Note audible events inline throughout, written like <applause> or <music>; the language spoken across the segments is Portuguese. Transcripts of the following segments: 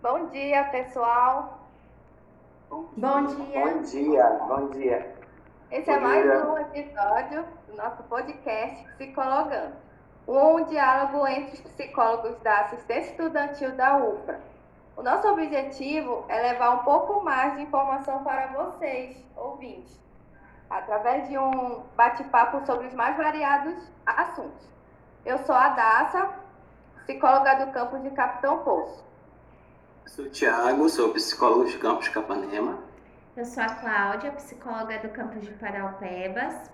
Bom dia, pessoal. Bom dia. Bom dia, bom dia. Esse é bom é mais um episódio do nosso podcast Psicologando, um diálogo entre os psicólogos da assistência estudantil da UFRA. O nosso objetivo é levar um pouco mais de informação para vocês, ouvintes, através de um bate-papo sobre os mais variados assuntos. Eu sou a Daça, psicóloga do campus de Capitão Poço. Sou o Thiago, sou psicólogo de campus de Capanema. Eu sou a Cláudia, psicóloga do campus de Paraupebas.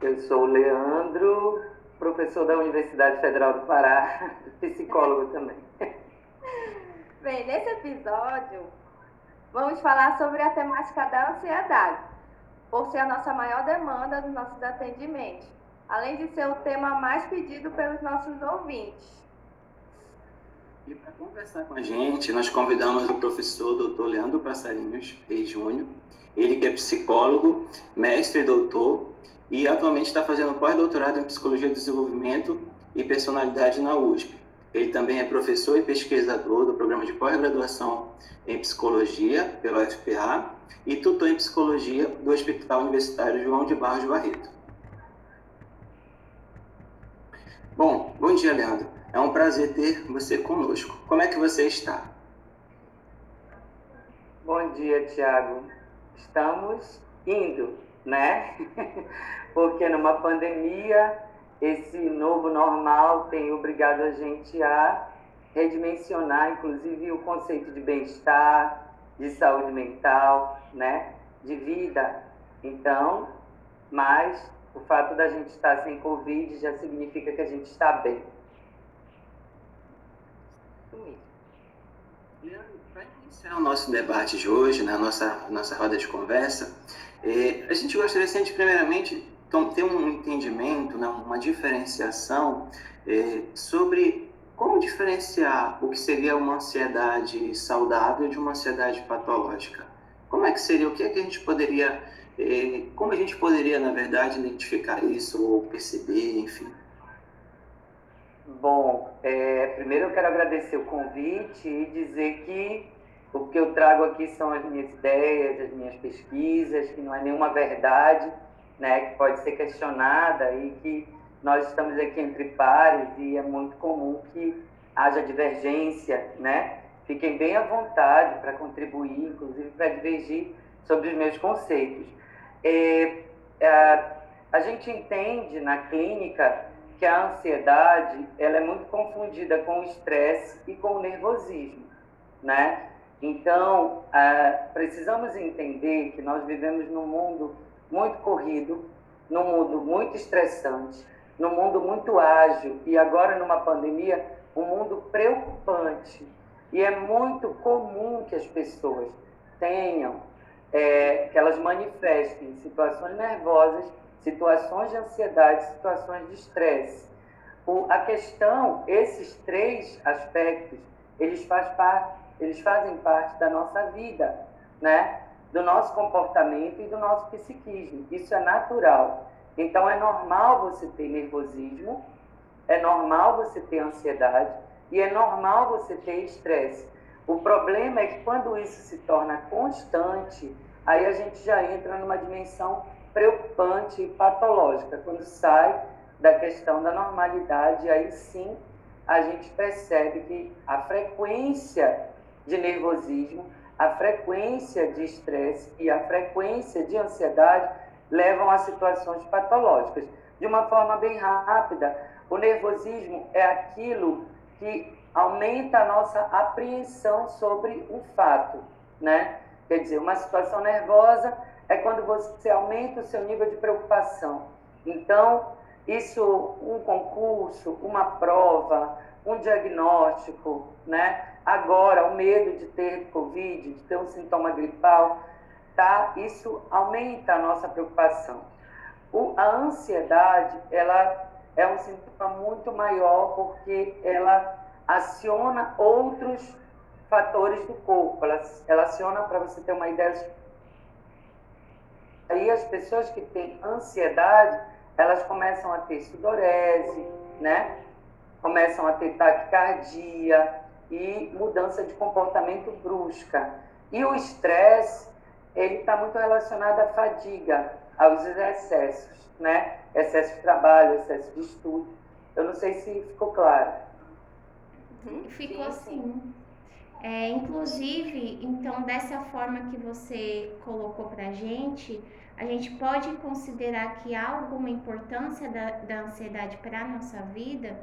Eu sou o Leandro, professor da Universidade Federal do Pará, <laughs> psicólogo também. <laughs> Bem, nesse episódio, vamos falar sobre a temática da ansiedade, por ser a nossa maior demanda nos nossos atendimentos, além de ser o tema mais pedido pelos nossos ouvintes. E para conversar com a gente, nós convidamos o professor Dr. Leandro Passarinhos Reis Júnior. Ele que é psicólogo, mestre e doutor, e atualmente está fazendo pós-doutorado em Psicologia do Desenvolvimento e Personalidade na USP. Ele também é professor e pesquisador do programa de pós-graduação em Psicologia pela UFPA e tutor em Psicologia do Hospital Universitário João de Barros Barreto. Bom, bom dia, Leandro. É um prazer ter você conosco. Como é que você está? Bom dia, Tiago. Estamos indo, né? <laughs> Porque numa pandemia, esse novo normal tem obrigado a gente a redimensionar, inclusive, o conceito de bem-estar, de saúde mental, né? De vida. Então, mas o fato da gente estar sem Covid já significa que a gente está bem. Para iniciar o nosso debate de hoje, na nossa, nossa roda de conversa, é, a gente gostaria de, primeiramente, ter um entendimento, né, uma diferenciação é, sobre como diferenciar o que seria uma ansiedade saudável de uma ansiedade patológica. Como é que seria, o que é que a gente poderia, é, como a gente poderia, na verdade, identificar isso ou perceber, enfim? Bom, é, primeiro eu quero agradecer o convite e dizer que o que eu trago aqui são as minhas ideias, as minhas pesquisas, que não é nenhuma verdade, né, que pode ser questionada e que nós estamos aqui entre pares e é muito comum que haja divergência, né? Fiquem bem à vontade para contribuir, inclusive para divergir sobre os meus conceitos. É, a, a gente entende na clínica que a ansiedade ela é muito confundida com o estresse e com o nervosismo, né? Então, ah, precisamos entender que nós vivemos num mundo muito corrido, num mundo muito estressante, num mundo muito ágil e agora numa pandemia, um mundo preocupante. E é muito comum que as pessoas tenham, é, que elas manifestem situações nervosas situações de ansiedade, situações de estresse. a questão, esses três aspectos, eles, faz parte, eles fazem parte da nossa vida, né? do nosso comportamento e do nosso psiquismo. Isso é natural. Então, é normal você ter nervosismo, é normal você ter ansiedade e é normal você ter estresse. O problema é que quando isso se torna constante, aí a gente já entra numa dimensão preocupante e patológica. Quando sai da questão da normalidade, aí sim a gente percebe que a frequência de nervosismo, a frequência de estresse e a frequência de ansiedade levam a situações patológicas. De uma forma bem rápida, o nervosismo é aquilo que aumenta a nossa apreensão sobre um fato, né? Quer dizer, uma situação nervosa é quando você aumenta o seu nível de preocupação. Então, isso, um concurso, uma prova, um diagnóstico, né? Agora, o medo de ter Covid, de ter um sintoma gripal, tá? Isso aumenta a nossa preocupação. O, a ansiedade, ela é um sintoma muito maior porque ela aciona outros fatores do corpo. Ela, ela aciona, para você ter uma ideia, Aí as pessoas que têm ansiedade, elas começam a ter sudorese, né? Começam a ter taquicardia, e mudança de comportamento brusca. E o estresse, ele está muito relacionado à fadiga, aos excessos, né? Excesso de trabalho, excesso de estudo. Eu não sei se ficou claro. Uhum. Ficou sim. É, inclusive, então, dessa forma que você colocou para gente, a gente pode considerar que há alguma importância da, da ansiedade para a nossa vida,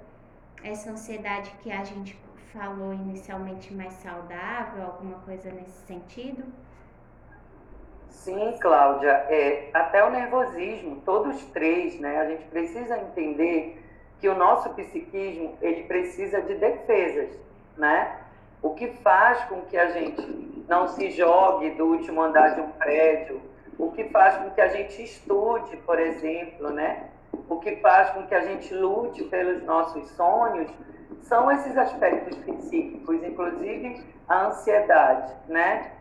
essa ansiedade que a gente falou inicialmente mais saudável, alguma coisa nesse sentido? Sim, Cláudia, é, até o nervosismo, todos três, né? A gente precisa entender que o nosso psiquismo, ele precisa de defesas, né? O que faz com que a gente não se jogue do último andar de um prédio, o que faz com que a gente estude, por exemplo, né? O que faz com que a gente lute pelos nossos sonhos, são esses aspectos psíquicos, inclusive a ansiedade, né?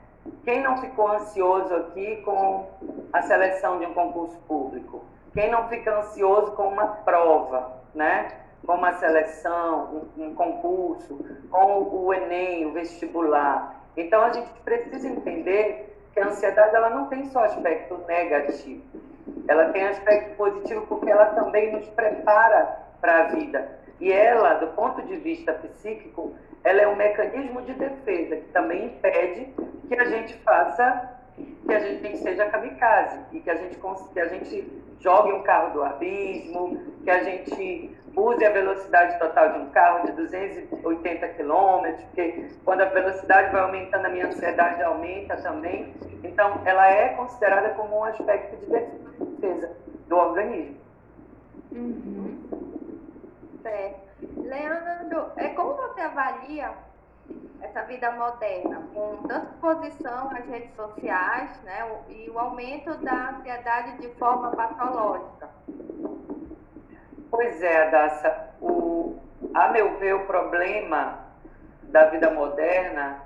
Quem não ficou ansioso aqui com a seleção de um concurso público? Quem não fica ansioso com uma prova, né? Com uma seleção, um, um concurso, com o Enem, o vestibular. Então a gente precisa entender que a ansiedade ela não tem só aspecto negativo. Ela tem aspecto positivo porque ela também nos prepara para a vida. E ela, do ponto de vista psíquico, ela é um mecanismo de defesa que também impede que a gente faça, que a gente seja kamikaze e que a gente, que a gente jogue um carro do abismo, que a gente use a velocidade total de um carro de 280 km, porque quando a velocidade vai aumentando, a minha ansiedade aumenta também. Então, ela é considerada como um aspecto de defesa do organismo. Uhum. Certo. Leandro, é como você avalia essa vida moderna, com tanta exposição às redes sociais, né, e o aumento da ansiedade de forma patológica? Pois é, Daça, o, a meu ver, o problema da vida moderna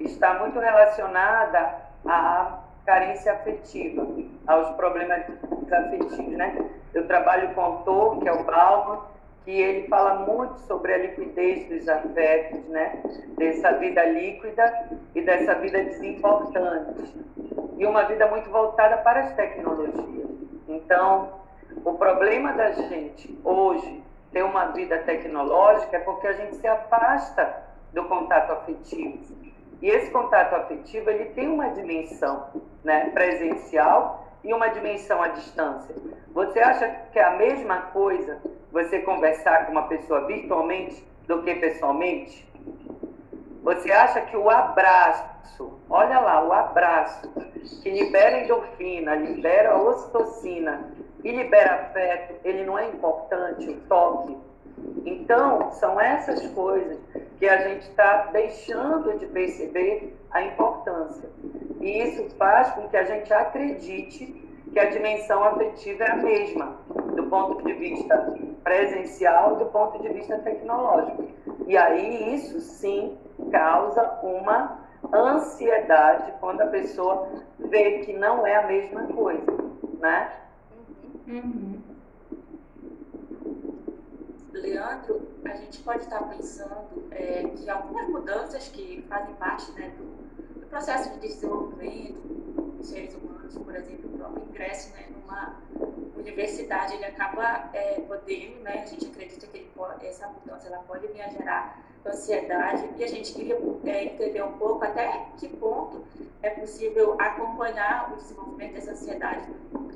está muito relacionada à carência afetiva, aos problemas afetivos, né? Eu trabalho com autor, que é o Balma, que ele fala muito sobre a liquidez dos afetos, né? Dessa vida líquida e dessa vida desimportante. E uma vida muito voltada para as tecnologias. Então, o problema da gente hoje ter uma vida tecnológica é porque a gente se afasta do contato afetivo. E esse contato afetivo, ele tem uma dimensão, né, presencial e uma dimensão à distância. Você acha que é a mesma coisa você conversar com uma pessoa virtualmente do que pessoalmente? Você acha que o abraço, olha lá, o abraço, que libera endorfina, libera ocitocina e libera afeto, ele não é importante, o toque? Então, são essas coisas que a gente está deixando de perceber a importância. E isso faz com que a gente acredite que a dimensão afetiva é a mesma, do ponto de vista presencial e do ponto de vista tecnológico. E aí isso sim causa uma ansiedade quando a pessoa vê que não é a mesma coisa, né? Uhum. Leandro, a gente pode estar pensando é, que algumas mudanças que fazem parte né, do, do, processo de desenvolvimento dos seres humanos, por exemplo, próprio ingresso né, numa universidade, ele acaba é, podendo, né, a gente acredita que pode, essa mudança ela pode gerar ansiedade e a gente queria é, entender um pouco até que ponto é possível acompanhar o desenvolvimento dessa ansiedade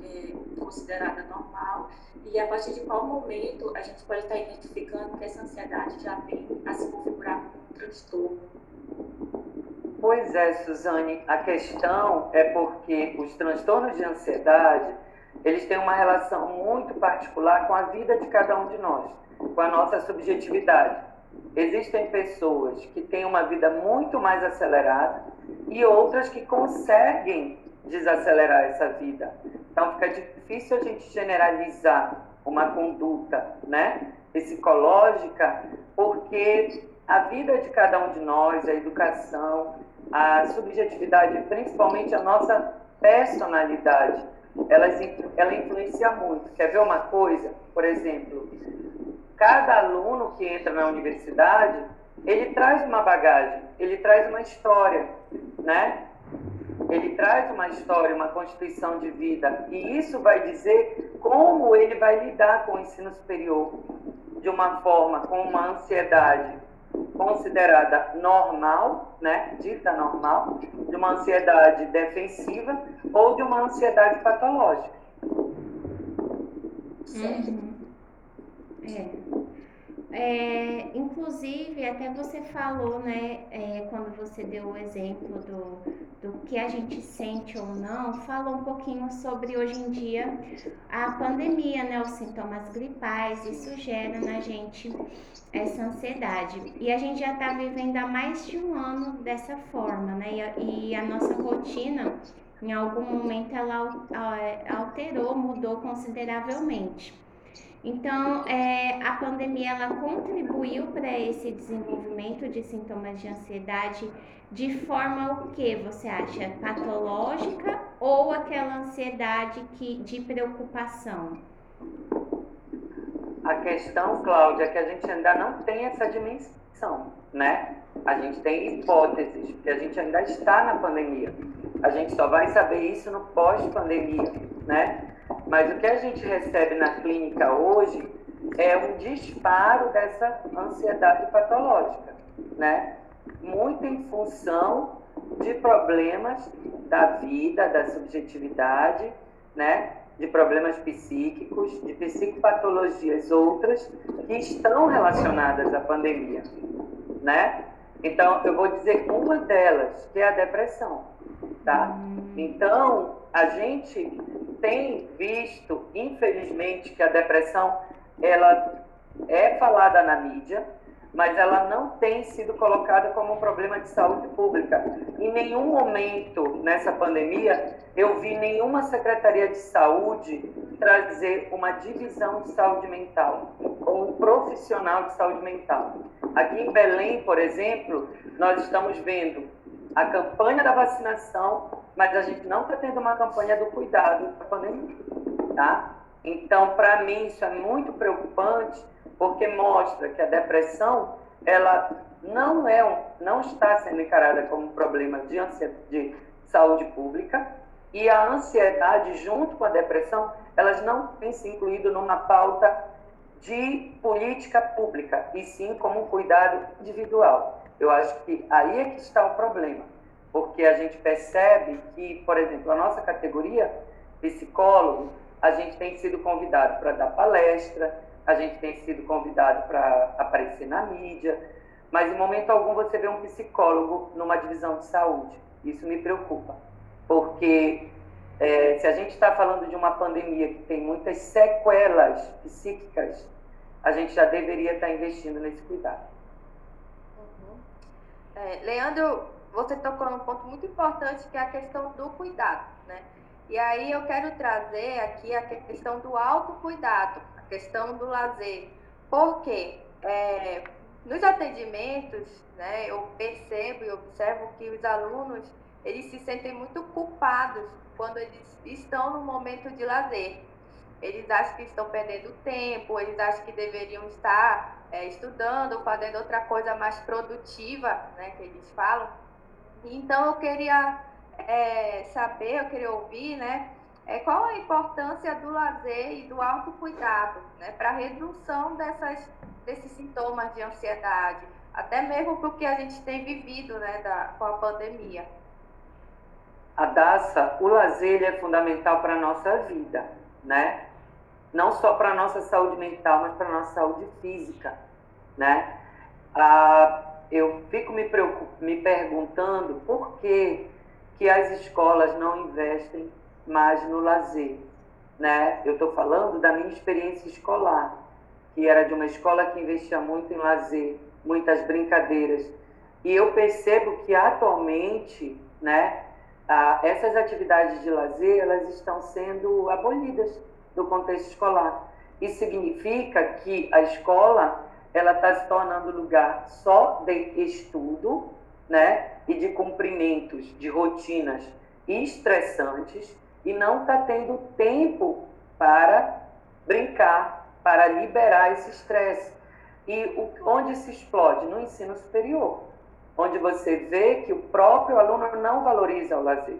é, considerada normal e a partir de qual momento a gente pode estar identificando que essa ansiedade já vem a se configurar como um transtorno. Pois é, Suzane, a questão é porque os transtornos de ansiedade, eles têm uma relação muito particular com a vida de cada um de nós, com a nossa subjetividade. Existem pessoas que têm uma vida muito mais acelerada e outras que conseguem desacelerar essa vida. Então fica difícil a gente generalizar uma conduta, né, psicológica, porque a vida de cada um de nós, a educação, a subjetividade, principalmente a nossa personalidade, ela, ela influencia muito. Quer ver uma coisa? Por exemplo, cada aluno que entra na universidade, ele traz uma bagagem, ele traz uma história, né? Ele traz uma história, uma constituição de vida, e isso vai dizer como ele vai lidar com o ensino superior de uma forma, com uma ansiedade considerada normal, né, dita normal, de uma ansiedade defensiva ou de uma ansiedade patológica. É. É, inclusive, até você falou, né, é, quando você deu o exemplo do, do que a gente sente ou não, falou um pouquinho sobre hoje em dia a pandemia, né, os sintomas gripais, isso gera na gente essa ansiedade. E a gente já está vivendo há mais de um ano dessa forma, né, e a, e a nossa rotina, em algum momento, ela alterou, mudou consideravelmente. Então, é, a pandemia ela contribuiu para esse desenvolvimento de sintomas de ansiedade de forma o que você acha patológica ou aquela ansiedade que de preocupação? A questão, Cláudia, é que a gente ainda não tem essa dimensão, né? A gente tem hipóteses, porque a gente ainda está na pandemia. A gente só vai saber isso no pós-pandemia, né? Mas o que a gente recebe na clínica hoje é um disparo dessa ansiedade patológica, né? Muito em função de problemas da vida, da subjetividade, né? De problemas psíquicos, de psicopatologias outras que estão relacionadas à pandemia, né? Então, eu vou dizer uma delas, que é a depressão, tá? Hum. Então, a gente tem visto, infelizmente, que a depressão ela é falada na mídia, mas ela não tem sido colocada como um problema de saúde pública. Em nenhum momento nessa pandemia eu vi nenhuma secretaria de saúde trazer uma divisão de saúde mental ou um profissional de saúde mental. Aqui em Belém, por exemplo, nós estamos vendo a campanha da vacinação, mas a gente não está tendo uma campanha do cuidado da pandemia, tá? Então, para mim, isso é muito preocupante, porque mostra que a depressão, ela não é um, não está sendo encarada como um problema de, de saúde pública, e a ansiedade, junto com a depressão, elas não têm se incluído numa pauta de política pública, e sim como um cuidado individual. Eu acho que aí é que está o problema, porque a gente percebe que, por exemplo, a nossa categoria, psicólogo, a gente tem sido convidado para dar palestra, a gente tem sido convidado para aparecer na mídia, mas em momento algum você vê um psicólogo numa divisão de saúde. Isso me preocupa, porque é, se a gente está falando de uma pandemia que tem muitas sequelas psíquicas, a gente já deveria estar tá investindo nesse cuidado. É, Leandro, você tocou num ponto muito importante que é a questão do cuidado, né? E aí eu quero trazer aqui a questão do autocuidado, a questão do lazer. Porque é, nos atendimentos, né, eu percebo e observo que os alunos, eles se sentem muito culpados quando eles estão no momento de lazer. Eles acham que estão perdendo tempo, eles acham que deveriam estar é, estudando, fazendo outra coisa mais produtiva, né, que eles falam. Então eu queria é, saber, eu queria ouvir, né, é, qual a importância do lazer e do autocuidado, né, para a redução dessas, desses sintomas de ansiedade, até mesmo porque a gente tem vivido, né, da, com a pandemia. A Daça, o lazer é fundamental para a nossa vida, né? não só para a nossa saúde mental, mas para a nossa saúde física, né? Ah, eu fico me, me perguntando por que, que as escolas não investem mais no lazer, né? Eu estou falando da minha experiência escolar, que era de uma escola que investia muito em lazer, muitas brincadeiras, e eu percebo que atualmente, né, essas atividades de lazer elas estão sendo abolidas do contexto escolar. Isso significa que a escola ela está se tornando lugar só de estudo, né, e de cumprimentos de rotinas estressantes e não está tendo tempo para brincar, para liberar esse estresse. E o, onde se explode? No ensino superior, onde você vê que o próprio aluno não valoriza o lazer,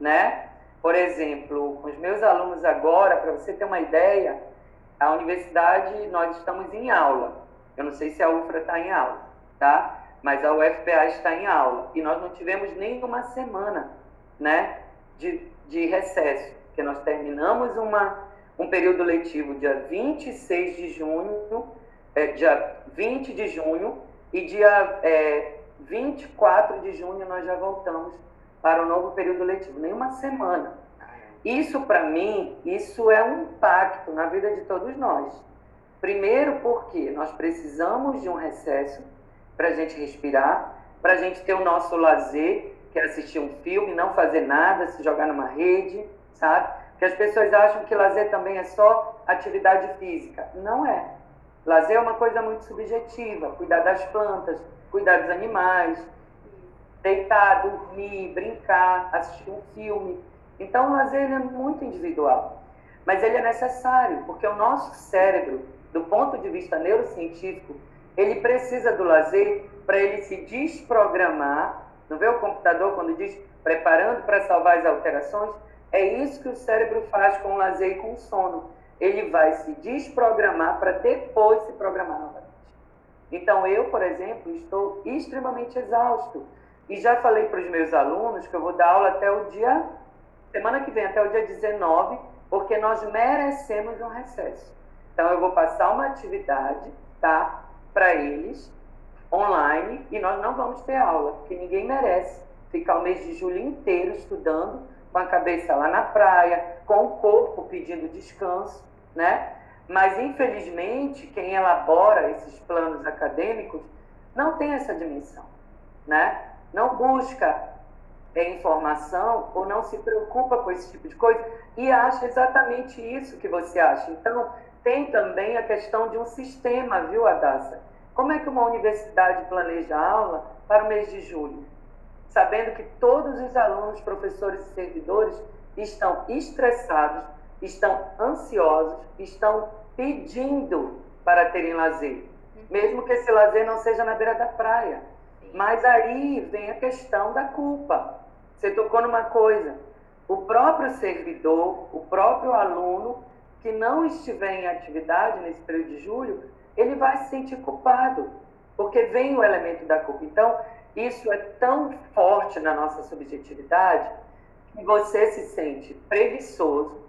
né? Por exemplo, com os meus alunos agora, para você ter uma ideia, a universidade, nós estamos em aula. Eu não sei se a UFRA está em aula, tá? Mas a UFPA está em aula. E nós não tivemos nem uma semana, né, de, de recesso. Porque nós terminamos uma, um período letivo dia 26 de junho, é, dia 20 de junho, e dia é, 24 de junho nós já voltamos para o novo período letivo. Nem uma semana. Isso, para mim, isso é um impacto na vida de todos nós. Primeiro, porque nós precisamos de um recesso para a gente respirar, para a gente ter o nosso lazer, que é assistir um filme, não fazer nada, se jogar numa rede, sabe? Porque as pessoas acham que lazer também é só atividade física. Não é. Lazer é uma coisa muito subjetiva. Cuidar das plantas, cuidar dos animais, deitar, dormir, brincar, assistir um filme. Então, o lazer é muito individual, mas ele é necessário, porque o nosso cérebro, do ponto de vista neurocientífico, ele precisa do lazer para ele se desprogramar. Não vê o computador quando diz preparando para salvar as alterações? É isso que o cérebro faz com o lazer e com o sono. Ele vai se desprogramar para depois se programar novamente. Então, eu, por exemplo, estou extremamente exausto. E já falei para os meus alunos que eu vou dar aula até o dia semana que vem até o dia 19, porque nós merecemos um recesso. Então eu vou passar uma atividade, tá, para eles online e nós não vamos ter aula, porque ninguém merece ficar o mês de julho inteiro estudando com a cabeça lá na praia, com o corpo pedindo descanso, né? Mas infelizmente quem elabora esses planos acadêmicos não tem essa dimensão, né? Não busca informação ou não se preocupa com esse tipo de coisa e acha exatamente isso que você acha. Então, tem também a questão de um sistema, viu, Adassa? Como é que uma universidade planeja aula para o mês de julho? Sabendo que todos os alunos, professores e servidores estão estressados, estão ansiosos, estão pedindo para terem lazer, mesmo que esse lazer não seja na beira da praia. Mas aí vem a questão da culpa. Você tocou numa coisa. O próprio servidor, o próprio aluno que não estiver em atividade nesse período de julho, ele vai se sentir culpado, porque vem o elemento da culpa. Então, isso é tão forte na nossa subjetividade que você se sente preguiçoso,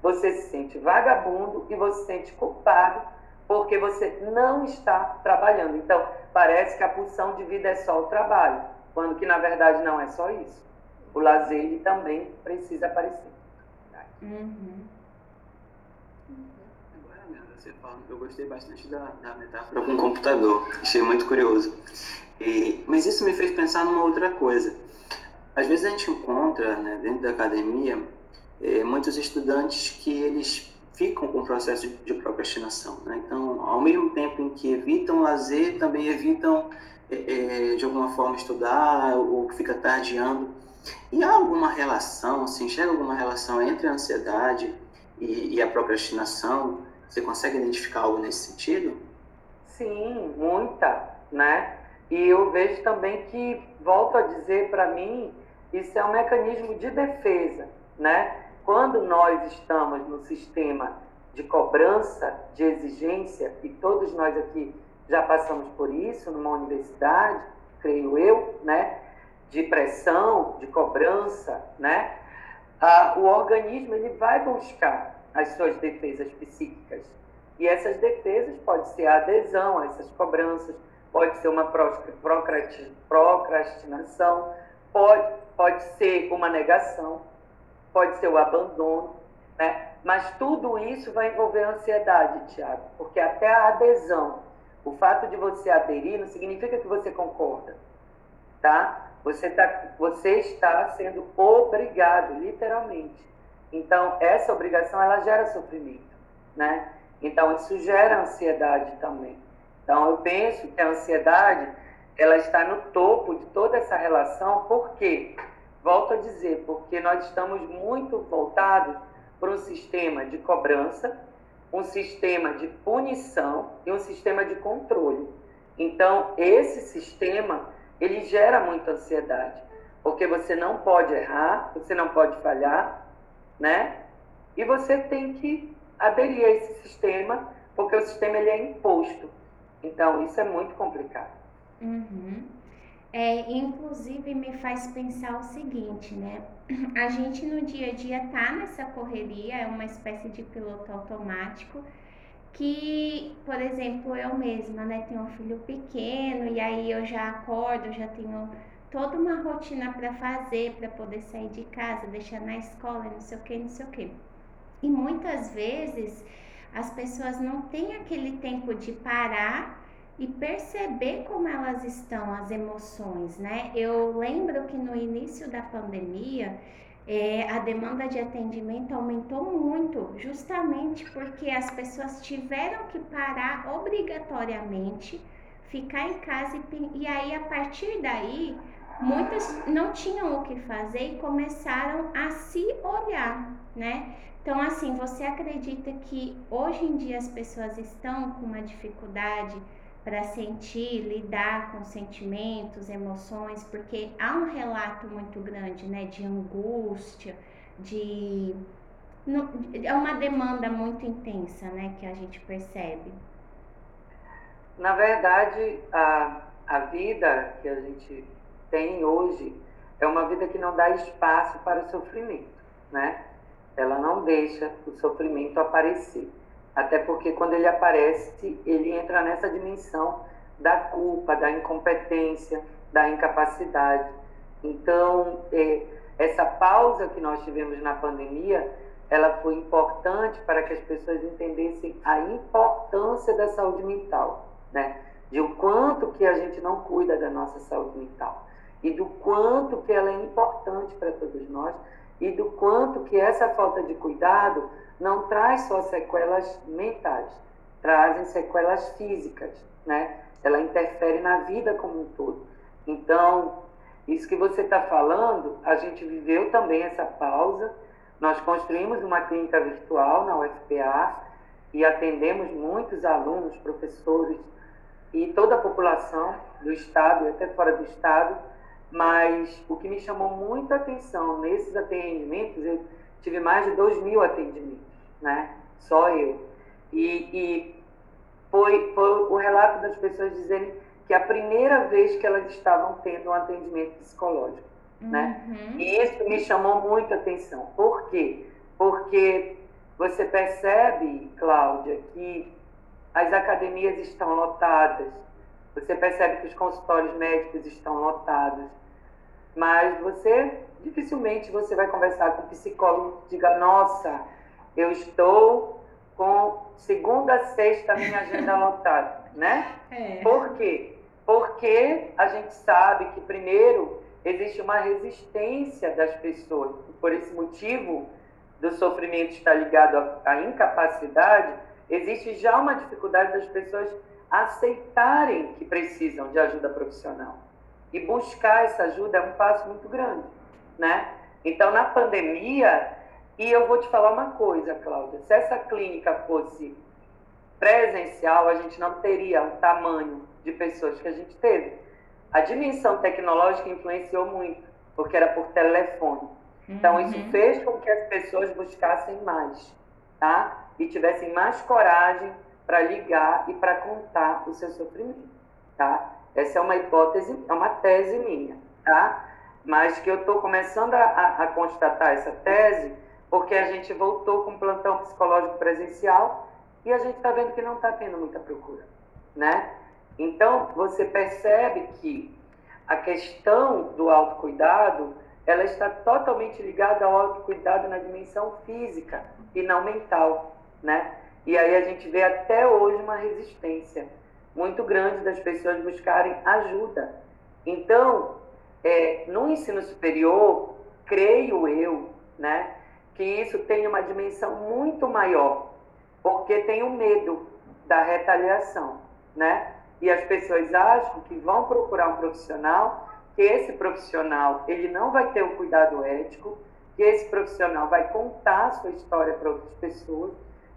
você se sente vagabundo e você se sente culpado porque você não está trabalhando. Então, parece que a pulsão de vida é só o trabalho, quando que na verdade não é só isso o lazer ele também precisa aparecer. Uhum. Você fala, eu gostei bastante da, da metáfora com o computador, achei muito curioso. E, mas isso me fez pensar numa outra coisa. Às vezes a gente encontra, né, dentro da academia, é, muitos estudantes que eles ficam com o processo de, procrastinação. Né? Então, ao mesmo tempo em que evitam lazer, também evitam, é, é, de alguma forma, estudar ou fica tardeando. E há alguma relação, se enxerga alguma relação entre a ansiedade e, e a procrastinação? Você consegue identificar algo nesse sentido? Sim, muita, né? E eu vejo também que, volto a dizer para mim, isso é um mecanismo de defesa, né? Quando nós estamos no sistema de cobrança, de exigência, e todos nós aqui já passamos por isso numa universidade, creio eu, né? de pressão, de cobrança, né? Ah, o organismo ele vai buscar as suas defesas psíquicas. E essas defesas pode ser a adesão a essas cobranças, pode ser uma procrastinação, pode, pode ser uma negação, pode ser o abandono, né? Mas tudo isso vai envolver ansiedade, Tiago, porque até a adesão, o fato de você aderir não significa que você concorda, tá? Você, tá, você está sendo obrigado, literalmente. Então, essa obrigação, ela gera sofrimento, né? Então, isso gera ansiedade também. Então, eu penso que a ansiedade, ela está no topo de toda essa relação, por quê? Volto a dizer, porque nós estamos muito voltados para um sistema de cobrança, um sistema de punição e um sistema de controle. Então, esse sistema, ele gera muita ansiedade, porque você não pode errar, você não pode falhar, né? E você tem que aderir a esse sistema, porque o sistema ele é imposto. Então, isso é muito complicado. Uhum. É, inclusive me faz pensar o seguinte, né? <clears throat> A gente no dia a dia tá nessa correria, é uma espécie de piloto automático que, por exemplo, eu mesma, né, tenho um filho pequeno e aí eu já acordo, já tenho toda uma rotina para fazer, para poder sair de casa, deixar na escola, não sei o que, não sei o que. E muitas vezes as pessoas não têm aquele tempo de parar e perceber como elas estão, as emoções, né? Eu lembro que no início da pandemia, é, a demanda de atendimento aumentou muito, justamente porque as pessoas tiveram que parar obrigatoriamente, ficar em casa e, e aí a partir daí muitas não tinham o que fazer e começaram a se olhar, né? Então, assim, você acredita que hoje em dia as pessoas estão com uma dificuldade para sentir, lidar com sentimentos, emoções, porque há um relato muito grande, né, de angústia, de é uma demanda muito intensa, né, que a gente percebe. Na verdade, a, a vida que a gente tem hoje é uma vida que não dá espaço para o sofrimento, né? Ela não deixa o sofrimento aparecer. Até porque quando ele aparece, ele entra nessa dimensão da culpa, da incompetência, da incapacidade. Então, é, essa pausa que nós tivemos na pandemia, ela foi importante para que as pessoas entendessem a importância da saúde mental, né? De o quanto que a gente não cuida da nossa saúde mental e do quanto que ela é importante para todos nós e do quanto que essa falta de cuidado não traz só sequelas mentais, trazem sequelas físicas, né? Ela interfere na vida como um todo. Então, isso que você está falando, a gente viveu também essa pausa. Nós construímos uma clínica virtual na UFPA e atendemos muitos alunos, professores e toda a população do estado e até fora do estado. Mas o que me chamou muita atenção nesses atendimentos, eu tive mais de 2 mil atendimentos, né? Só eu. E, e foi, foi o relato das pessoas dizendo que a primeira vez que elas estavam tendo um atendimento psicológico, né? uhum. né? E isso me chamou muita atenção. Por quê? Porque você percebe, Cláudia, que as academias estão lotadas, você percebe que os consultórios médicos estão lotados, mas você dificilmente você vai conversar com um psicólogo que diga, nossa, eu estou com segunda, sexta minha agenda <laughs> lotada, né? É. Por quê? Porque a gente sabe que primeiro existe uma resistência das pessoas. Por esse motivo do sofrimento estar ligado à incapacidade, existe já uma dificuldade das pessoas aceitarem que precisam de ajuda profissional. E buscar essa ajuda é um passo muito grande, né? Então, na pandemia, e eu vou te falar uma coisa, Cláudia, se essa clínica fosse presencial, a gente não teria o tamanho de pessoas que a gente teve. A dimensão tecnológica influenciou muito, porque era por telefone. Então, isso uhum. fez com que as pessoas buscassem mais, tá? E tivessem mais coragem para ligar e para contar o seu sofrimento, tá? Essa é uma hipótese, é uma tese minha, tá? Mas que eu estou começando a, a, constatar essa tese porque a gente voltou com um plantão psicológico presencial e a gente está vendo que não está tendo muita procura, né? Então, você percebe que a questão do autocuidado, ela está totalmente ligada ao autocuidado na dimensão física e não mental, né? E aí a gente vê até hoje uma resistência muito grande das pessoas buscarem ajuda. Então, é, no ensino superior, creio eu, né, que isso tem uma dimensão muito maior, porque tem o medo da retaliação, né? E as pessoas acham que vão procurar um profissional, que esse profissional ele não vai ter o cuidado ético, que esse profissional vai contar a sua história para outras pessoas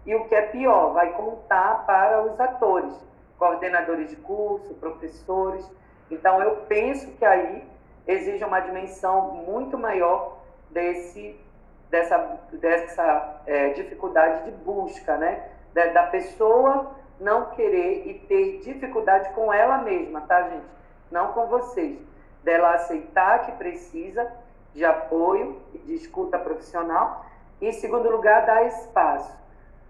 e o que é pior, vai contar para os atores, coordenadores de curso, professores. Então, eu penso que aí exige uma dimensão muito maior desse, dessa, dessa é, dificuldade de busca, né? Da, da pessoa não querer e ter dificuldade com ela mesma, tá, gente? Não com vocês. Dela aceitar que precisa de apoio de escuta profissional. E, em segundo lugar, dar espaço.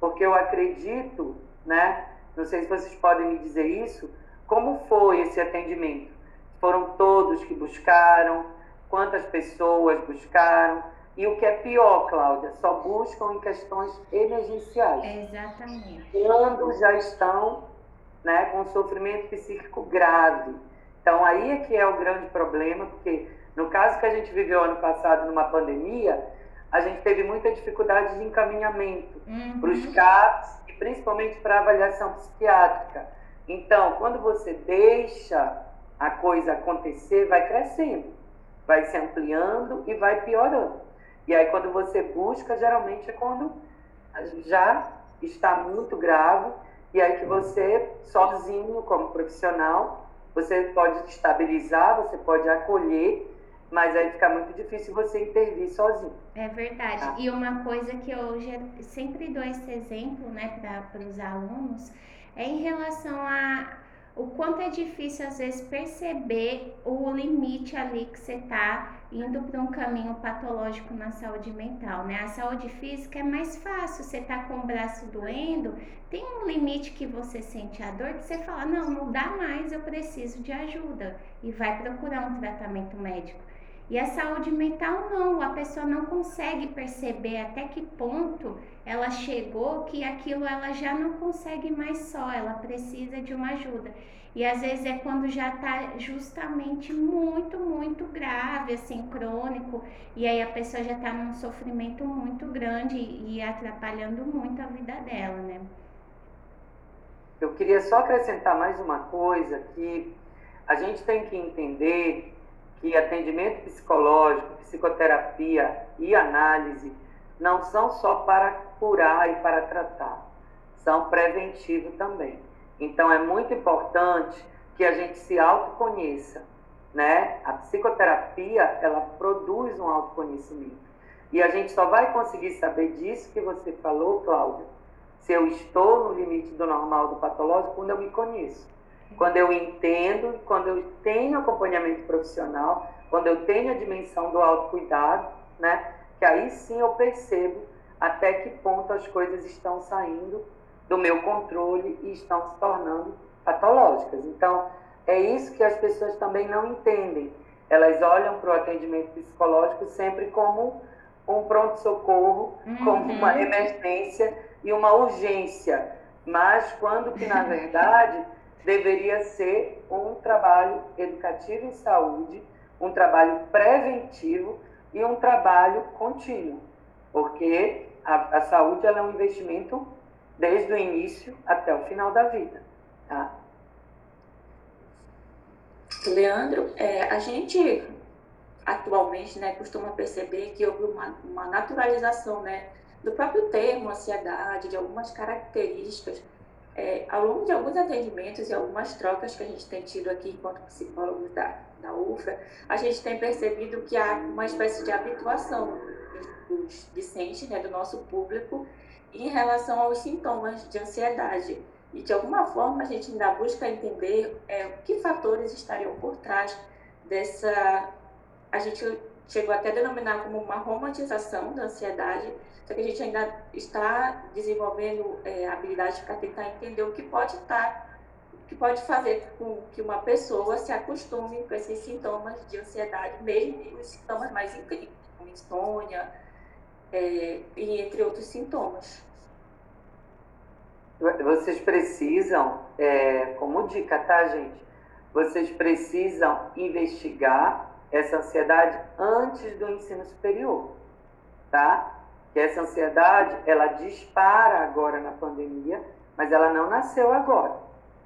Porque eu acredito, né? Não sei se vocês podem me dizer isso, como foi esse atendimento? Foram todos que buscaram? Quantas pessoas buscaram? E o que é pior, Cláudia, só buscam em questões emergenciais. Exatamente. Quando já estão né, com sofrimento psíquico grave. Então, aí é que é o grande problema, porque no caso que a gente viveu ano passado numa pandemia, a gente teve muita dificuldade de encaminhamento uhum. para os CAPs principalmente para avaliação psiquiátrica. Então, quando você deixa a coisa acontecer, vai crescendo, vai se ampliando e vai piorando. E aí, quando você busca, geralmente é quando já está muito grave, e aí que você, sozinho, como profissional, você pode estabilizar, você pode acolher, mas aí fica muito difícil você intervir sozinho. É verdade. Tá? E uma coisa que eu sempre dou esse exemplo, né, para os alunos, é em relação a o quanto é difícil às vezes perceber o limite ali que você está indo para um caminho patológico na saúde mental, né? A saúde física é mais fácil, você tá com o braço doendo, tem um limite que você sente a dor que você fala, não, não dá mais, eu preciso de ajuda e vai procurar um tratamento médico. E a saúde mental não, a pessoa não consegue perceber até que ponto ela chegou que aquilo ela já não consegue mais só, ela precisa de uma ajuda. E às vezes é quando já está justamente muito, muito grave, assim, crônico, e aí a pessoa já está num sofrimento muito grande e atrapalhando muito a vida dela, né? Eu queria só acrescentar mais uma coisa que a gente tem que entender que atendimento psicológico, psicoterapia e análise não são só para curar e para tratar, são preventivo também. Então é muito importante que a gente se autoconheça, né? A psicoterapia, ela produz um autoconhecimento. E a gente só vai conseguir saber disso que você falou, Cláudia, se eu estou no limite do normal do patológico quando eu me conheço quando eu entendo, quando eu tenho acompanhamento profissional, quando eu tenho a dimensão do autocuidado, né? Que aí sim eu percebo até que ponto as coisas estão saindo do meu controle e estão se tornando patológicas. Então, é isso que as pessoas também não entendem. Elas olham para o atendimento psicológico sempre como um pronto-socorro, uhum. como uma emergência e uma urgência. Mas quando que, na verdade, deveria ser um trabalho educativo em saúde, um trabalho preventivo e um trabalho contínuo, porque a, a saúde é um investimento desde o início até o final da vida. Tá? Leandro, é, a gente atualmente né, costuma perceber que houve uma, uma naturalização né, do próprio termo ansiedade, de algumas características é, ao longo de alguns atendimentos e algumas trocas que a gente tem tido aqui enquanto psicólogos da, da UFRA, a gente tem percebido que há uma espécie de habituação dos discentes, né, do nosso público, em relação aos sintomas de ansiedade. E, de alguma forma, a gente ainda busca entender é, que fatores estariam por trás dessa. A gente chegou até a denominar como uma romantização da ansiedade, só que a gente ainda está desenvolvendo é, habilidades para tentar entender o que pode estar, o que pode fazer com que uma pessoa se acostume com esses sintomas de ansiedade, mesmo os sintomas mais incríveis, como insônia, é, e entre outros sintomas. Vocês precisam, é, como dica, tá, gente? Vocês precisam investigar essa ansiedade antes do ensino superior, tá? Que essa ansiedade, ela dispara agora na pandemia, mas ela não nasceu agora,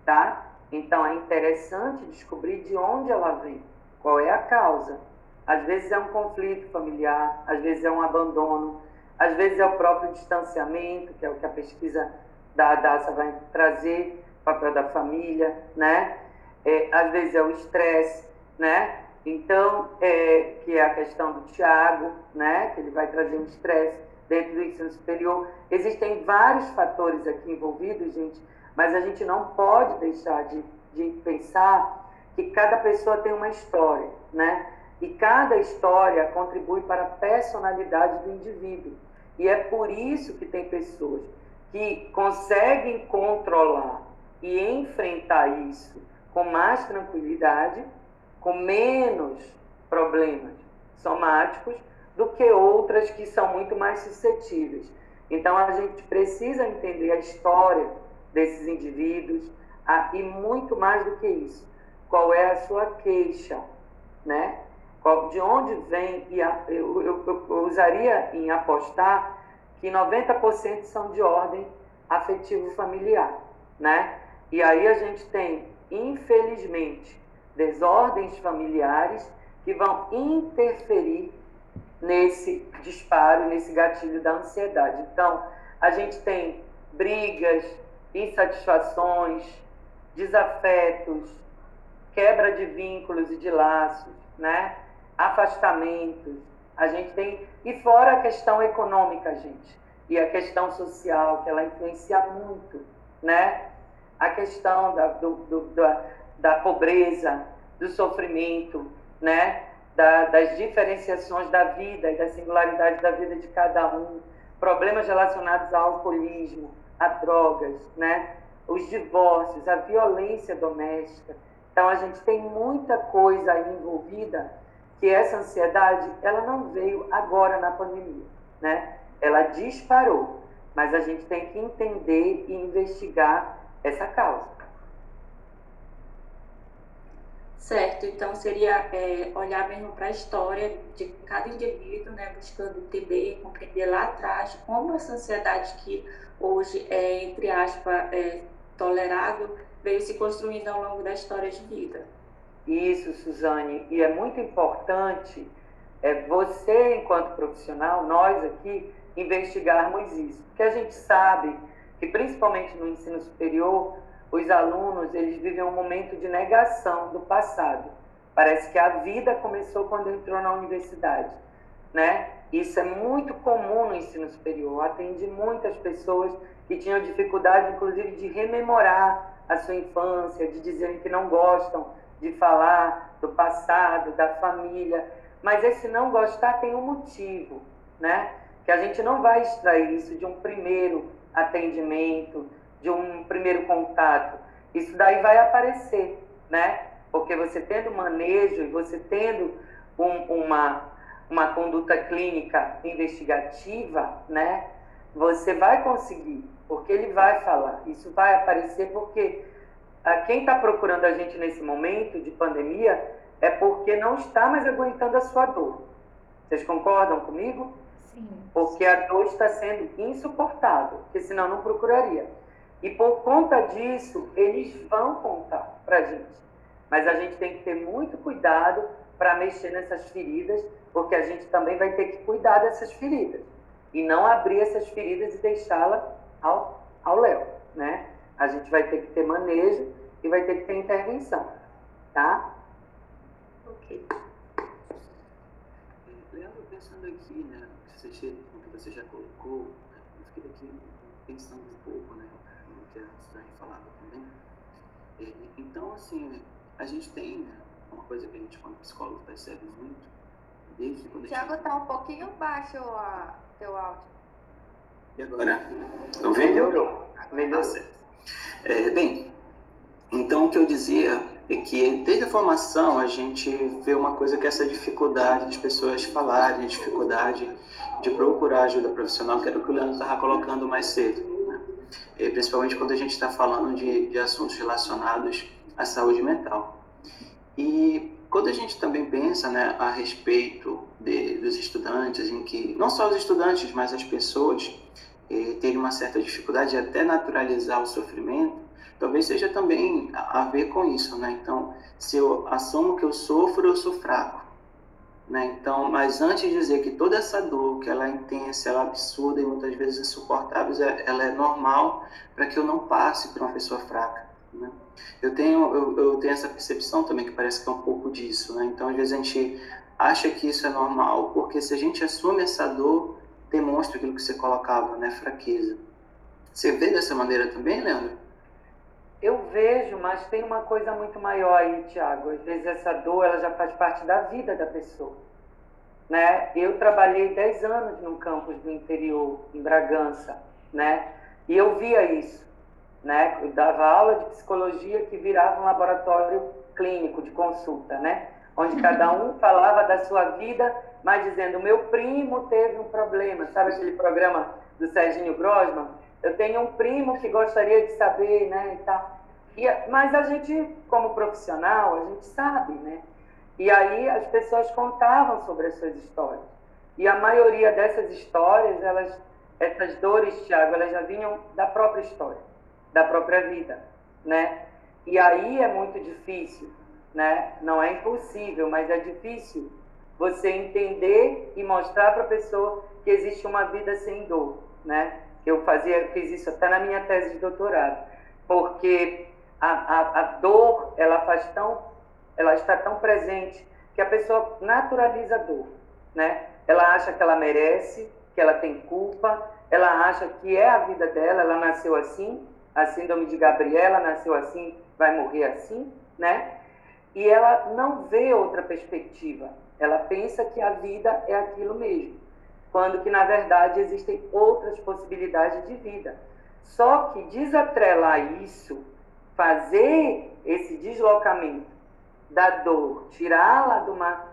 tá? Então é interessante descobrir de onde ela vem, qual é a causa. Às vezes é um conflito familiar, às vezes é um abandono, às vezes é o próprio distanciamento, que é o que a pesquisa da ADASA vai trazer, papel da família, né? É, às vezes é o estresse, né? Então, é, que é a questão do Tiago, né? Que ele vai trazer um estresse dentro do ensino superior. Existem vários fatores aqui envolvidos, gente, mas a gente não pode deixar de, de pensar que cada pessoa tem uma história, né? E cada história contribui para a personalidade do indivíduo. E é por isso que tem pessoas que conseguem controlar e enfrentar isso com mais tranquilidade, com menos problemas somáticos, do que outras que são muito mais suscetíveis. Então a gente precisa entender a história desses indivíduos a, e muito mais do que isso. Qual é a sua queixa, né? de onde vem, e a, eu, eu, eu usaria em apostar que 90% são de ordem afetivo-familiar, né? E aí a gente tem, infelizmente, desordens familiares que vão interferir nesse disparo, nesse gatilho da ansiedade. Então, a gente tem brigas, insatisfações, desafetos, quebra de vínculos e de laços, né? afastamentos, a gente tem. E fora a questão econômica, gente, e a questão social, que ela influencia muito, né? A questão da, do, do, da, da pobreza, do sofrimento, né? Da, das diferenciações da vida e da singularidade da vida de cada um, problemas relacionados ao alcoolismo, a drogas, né? Os divórcios, a violência doméstica. Então a gente tem muita coisa aí envolvida que essa ansiedade ela não veio agora na pandemia, né? Ela disparou, mas a gente tem que entender e investigar essa causa. Certo, então seria é, olhar mesmo para a história de cada indivíduo, né, buscando entender, compreender lá atrás como essa ansiedade que hoje é, entre aspas, é, tolerável, veio se construindo ao longo da história de vida. Isso, Suzane, e é muito importante é, você, enquanto profissional, nós aqui, investigarmos isso, porque a gente sabe que, principalmente no ensino superior, os alunos eles vivem um momento de negação do passado. Parece que a vida começou quando entrou na universidade, né? Isso é muito comum no ensino superior. Atendi muitas pessoas que tinham dificuldade, inclusive, de rememorar a sua infância, de dizerem que não gostam de falar do passado, da família, mas esse não gostar tem um motivo, né? Que a gente não vai extrair isso de um primeiro atendimento, de um primeiro contato. Isso daí vai aparecer, né? Porque você tendo manejo e você tendo um, uma, uma conduta clínica investigativa, né? Você vai conseguir, porque ele vai falar. Isso vai aparecer porque quem está procurando a gente nesse momento de pandemia é porque não está mais aguentando a sua dor. Vocês concordam comigo? Sim. Porque a dor está sendo insuportável, porque senão não procuraria. E por conta disso, eles vão contar para a gente. Mas a gente tem que ter muito cuidado para mexer nessas feridas, porque a gente também vai ter que cuidar dessas feridas. E não abrir essas feridas e deixá-las ao, ao léu, né? A gente vai ter que ter manejo e vai ter que ter intervenção, tá? Ok. Leandro, pensando aqui, né, o que você já colocou, né, eu fiquei aqui pensando um pouco, né, que a Suzane falava também. Então, assim, a gente tem né, uma coisa que a gente, como psicólogo, percebe muito, desde quando Tiago, está um pouquinho baixo o teu áudio. E agora? Estão vendo? Melhorou. Melhorou. Ah, é, bem, então o que eu dizia é que desde a formação a gente vê uma coisa que é essa dificuldade das pessoas falarem, a dificuldade de procurar ajuda profissional, que era o que o Leandro estava colocando mais cedo. E, principalmente quando a gente está falando de, de assuntos relacionados à saúde mental. E quando a gente também pensa né, a respeito de, dos estudantes, em que não só os estudantes, mas as pessoas eh, terem uma certa dificuldade de até naturalizar o sofrimento, talvez seja também a, a ver com isso, né? Então, se eu assumo que eu sofro, eu sou fraco, Né? Então, mas antes de dizer que toda essa dor, que ela é intensa, ela é absurda e muitas vezes insuportável, é, ela é normal para que eu não passe para uma pessoa fraca. Né? Eu tenho eu, eu, tenho essa percepção também que parece que é um pouco disso. Né? Então, às vezes a gente acha que isso é normal, porque se a gente assume essa dor, demonstra aquilo que você colocava, né? Fraqueza. Você vê dessa maneira também, Leandro? Eu vejo, mas tem uma coisa muito maior aí, Tiago. Às vezes essa dor ela já faz parte da vida da pessoa. Né? Eu trabalhei 10 anos no campus do interior, em Bragança, né? e eu via isso. Né? Eu dava aula de psicologia que virava um laboratório clínico de consulta, né? onde cada um <laughs> falava da sua vida, mas dizendo: meu primo teve um problema. Sabe aquele programa do Serginho Grosman? Eu tenho um primo que gostaria de saber, né, e tal. E, mas a gente, como profissional, a gente sabe, né? E aí as pessoas contavam sobre as suas histórias. E a maioria dessas histórias, elas, essas dores, Tiago, elas já vinham da própria história, da própria vida, né? E aí é muito difícil, né? Não é impossível, mas é difícil você entender e mostrar para a pessoa que existe uma vida sem dor, né? Eu fazia, fiz isso até na minha tese de doutorado, porque a, a, a dor ela faz tão, ela está tão presente que a pessoa naturaliza a dor, né? Ela acha que ela merece, que ela tem culpa, ela acha que é a vida dela, ela nasceu assim, a síndrome de Gabriela nasceu assim, vai morrer assim, né? E ela não vê outra perspectiva. Ela pensa que a vida é aquilo mesmo quando que na verdade existem outras possibilidades de vida. Só que desatrelar isso, fazer esse deslocamento da dor, tirá-la de uma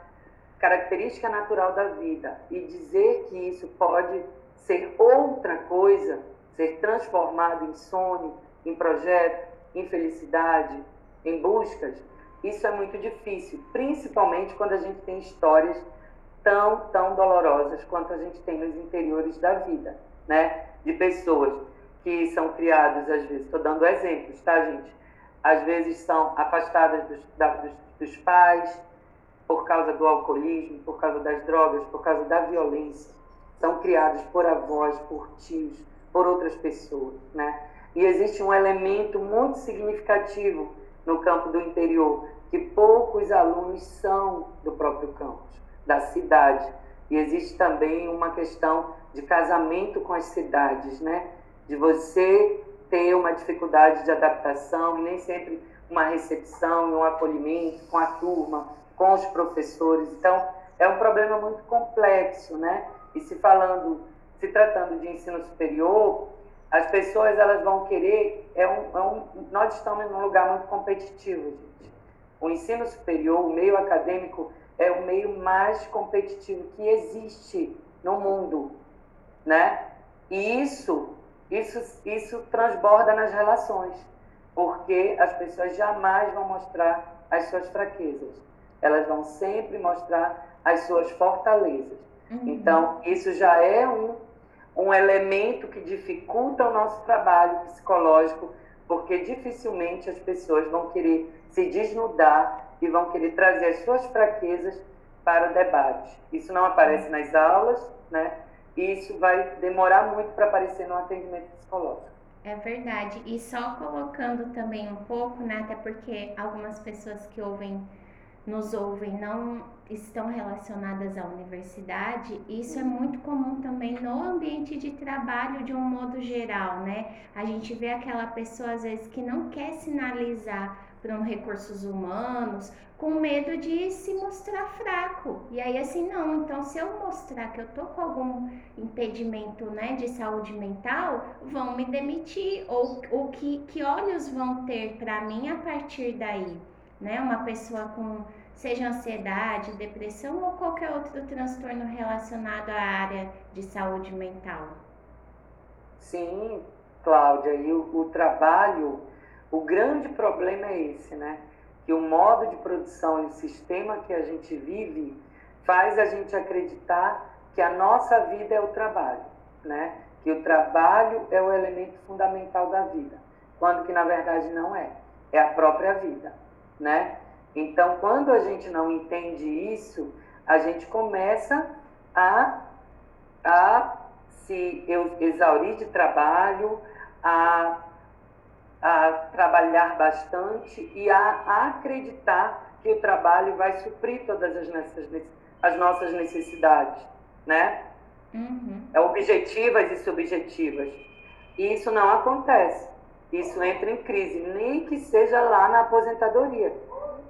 característica natural da vida e dizer que isso pode ser outra coisa, ser transformado em sonho, em projeto, em felicidade, em buscas, isso é muito difícil, principalmente quando a gente tem histórias tão, tão dolorosas quanto a gente tem nos interiores da vida, né? De pessoas que são criadas, às vezes, estou dando exemplos, tá, gente? Às vezes são afastadas dos, da, dos, dos pais por causa do alcoolismo, por causa das drogas, por causa da violência. São criados por avós, por tios, por outras pessoas, né? E existe um elemento muito significativo no campo do interior, que poucos alunos são do próprio campo da cidade. E existe também uma questão de casamento com as cidades, né? De você ter uma dificuldade de adaptação e nem sempre uma recepção e um acolhimento com a turma, com os professores. Então, é um problema muito complexo, né? E se falando, se tratando de ensino superior, as pessoas elas vão querer, é um, é um, nós estamos num lugar muito competitivo, gente. O ensino superior, o meio acadêmico, é o meio mais competitivo que existe no mundo, né? E isso, isso, isso transborda nas relações, porque as pessoas jamais vão mostrar as suas fraquezas, elas vão sempre mostrar as suas fortalezas. Uhum. Então, isso já é um, um elemento que dificulta o nosso trabalho psicológico, porque dificilmente as pessoas vão querer se desnudar e vão querer trazer as suas fraquezas para o debate. Isso não aparece nas aulas, né? E isso vai demorar muito para aparecer no atendimento psicológico. É verdade. E só colocando também um pouco, né? Até porque algumas pessoas que ouvem, nos ouvem, não estão relacionadas à universidade, isso é muito comum também no ambiente de trabalho de um modo geral, né? A gente vê aquela pessoa às vezes que não quer sinalizar para recursos humanos com medo de se mostrar fraco. E aí assim, não, então se eu mostrar que eu tô com algum impedimento, né, de saúde mental, vão me demitir ou, ou que, que olhos vão ter para mim a partir daí, né? Uma pessoa com seja ansiedade, depressão ou qualquer outro transtorno relacionado à área de saúde mental. Sim, Cláudia, e o, o trabalho o grande problema é esse, né? Que o modo de produção e o sistema que a gente vive faz a gente acreditar que a nossa vida é o trabalho, né? Que o trabalho é o elemento fundamental da vida, quando que na verdade não é, é a própria vida, né? Então, quando a gente não entende isso, a gente começa a, a se exaurir de trabalho, a, a trabalhar bastante e a acreditar que o trabalho vai suprir todas as nossas, as nossas necessidades, né? Uhum. É objetivas e subjetivas. E isso não acontece. Isso entra em crise, nem que seja lá na aposentadoria.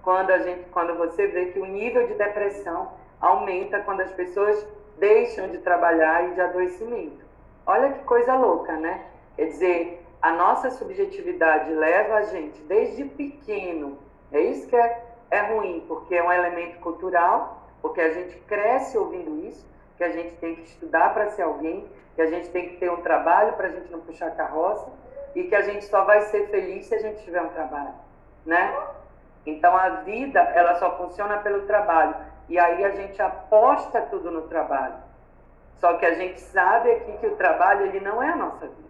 Quando a gente, quando você vê que o nível de depressão aumenta quando as pessoas deixam de trabalhar e de adoecimento. Olha que coisa louca, né? Quer dizer, a nossa subjetividade leva a gente desde pequeno. É isso que é, é ruim, porque é um elemento cultural, porque a gente cresce ouvindo isso, que a gente tem que estudar para ser alguém, que a gente tem que ter um trabalho para a gente não puxar carroça e que a gente só vai ser feliz se a gente tiver um trabalho, né? Então a vida ela só funciona pelo trabalho e aí a gente aposta tudo no trabalho. Só que a gente sabe aqui que o trabalho ele não é a nossa vida,